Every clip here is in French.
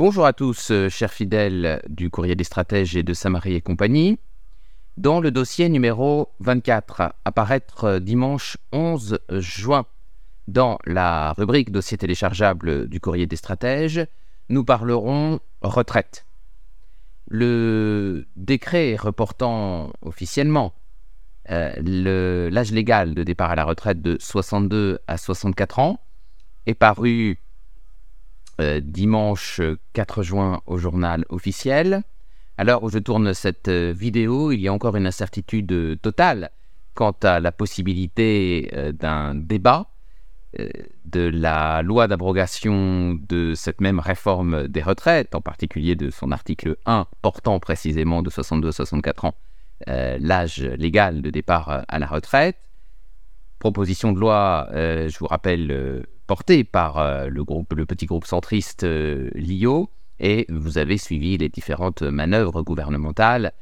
Bonjour à tous, euh, chers fidèles du Courrier des Stratèges et de Samarie et compagnie. Dans le dossier numéro 24, apparaître euh, dimanche 11 juin, dans la rubrique dossier téléchargeable du Courrier des Stratèges, nous parlerons retraite. Le décret reportant officiellement euh, l'âge légal de départ à la retraite de 62 à 64 ans est paru euh, dimanche 4 juin au journal officiel. À l'heure où je tourne cette euh, vidéo, il y a encore une incertitude totale quant à la possibilité d'un débat de la loi d'abrogation de cette même réforme des retraites, en particulier de son article 1 portant précisément de 62 à 64 ans euh, l'âge légal de départ euh, à la retraite. Proposition de loi, euh, je vous rappelle, portée par le, groupe, le petit groupe centriste LIO, et vous avez suivi les différentes manœuvres gouvernementales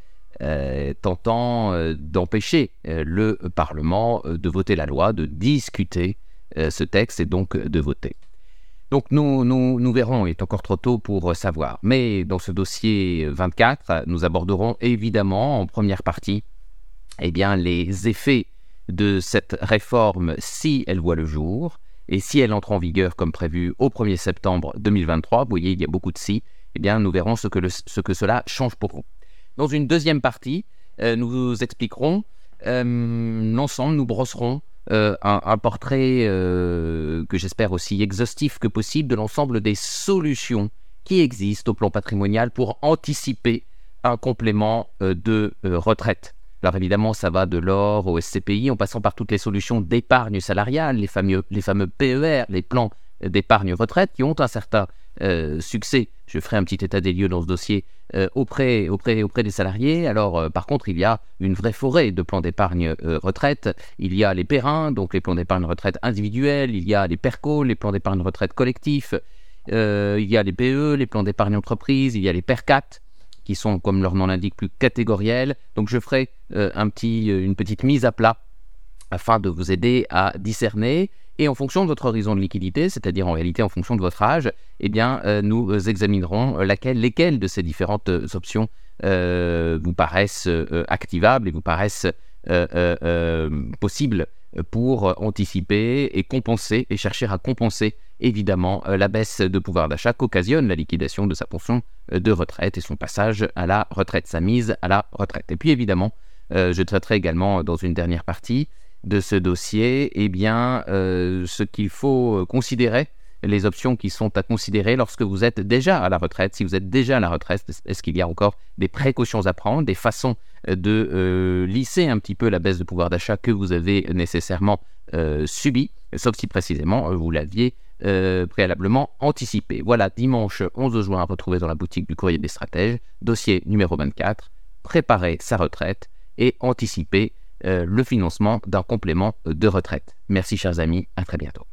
tentant d'empêcher le Parlement de voter la loi, de discuter ce texte et donc de voter. Donc nous, nous, verrons, il est encore trop tôt pour savoir. Mais dans ce dossier 24, nous aborderons évidemment en première partie eh bien, les effets de cette réforme si elle voit le jour et si elle entre en vigueur comme prévu au 1er septembre 2023. Vous voyez, il y a beaucoup de si. Eh bien, nous verrons ce que, ce que cela change pour vous. Dans une deuxième partie, euh, nous vous expliquerons euh, l'ensemble, nous brosserons euh, un, portrait euh, que j'espère aussi exhaustif que possible de l'ensemble des solutions qui existent au plan patrimonial pour anticiper un complément de retraite. Alors évidemment, ça va de l'or au SCPI en passant par toutes les solutions d'épargne salariale, les fameux, les fameux PER, les plans d'épargne retraite qui ont un certain succès. Je ferai un petit état des lieux dans ce dossier euh, auprès, des salariés. Alors, euh, par contre, il y a une vraie forêt de plans d'épargne euh, retraite. Il y a les périns, donc les plans d'épargne retraite individuels. Il y a les PERCO, les plans d'épargne retraite collectifs. il y a les PE, les plans d'épargne entreprise. Il y a les PERCAT, qui sont, comme leur nom l'indique, plus catégoriels. Donc, je ferai un petit, une petite mise à plat afin de vous aider à discerner et en fonction de votre horizon de liquidité, c'est-à-dire en réalité en fonction de votre âge, eh bien, euh, nous euh, examinerons laquelle, lesquelles de ces différentes euh, options vous paraissent activables et vous paraissent possibles pour anticiper et compenser et chercher à compenser évidemment la baisse de pouvoir d'achat qu'occasionne la liquidation de sa pension de retraite et son passage à la retraite, sa mise à la retraite. Et puis évidemment, je traiterai également dans une dernière partie de ce dossier, eh bien, euh, ce qu'il faut considérer, les options qui sont à considérer lorsque vous êtes déjà à la retraite. Si vous êtes déjà à la retraite, est-ce qu'il y a encore des précautions à prendre, des façons de euh, lisser un petit peu la baisse de pouvoir d'achat que vous avez nécessairement euh, subie, sauf si précisément vous l'aviez préalablement anticipé. Voilà, dimanche 11 juin à retrouver dans la boutique du courrier des stratèges, dossier numéro 24, préparer sa retraite et anticiper euh, le financement d'un complément de retraite. Merci chers amis, à très bientôt.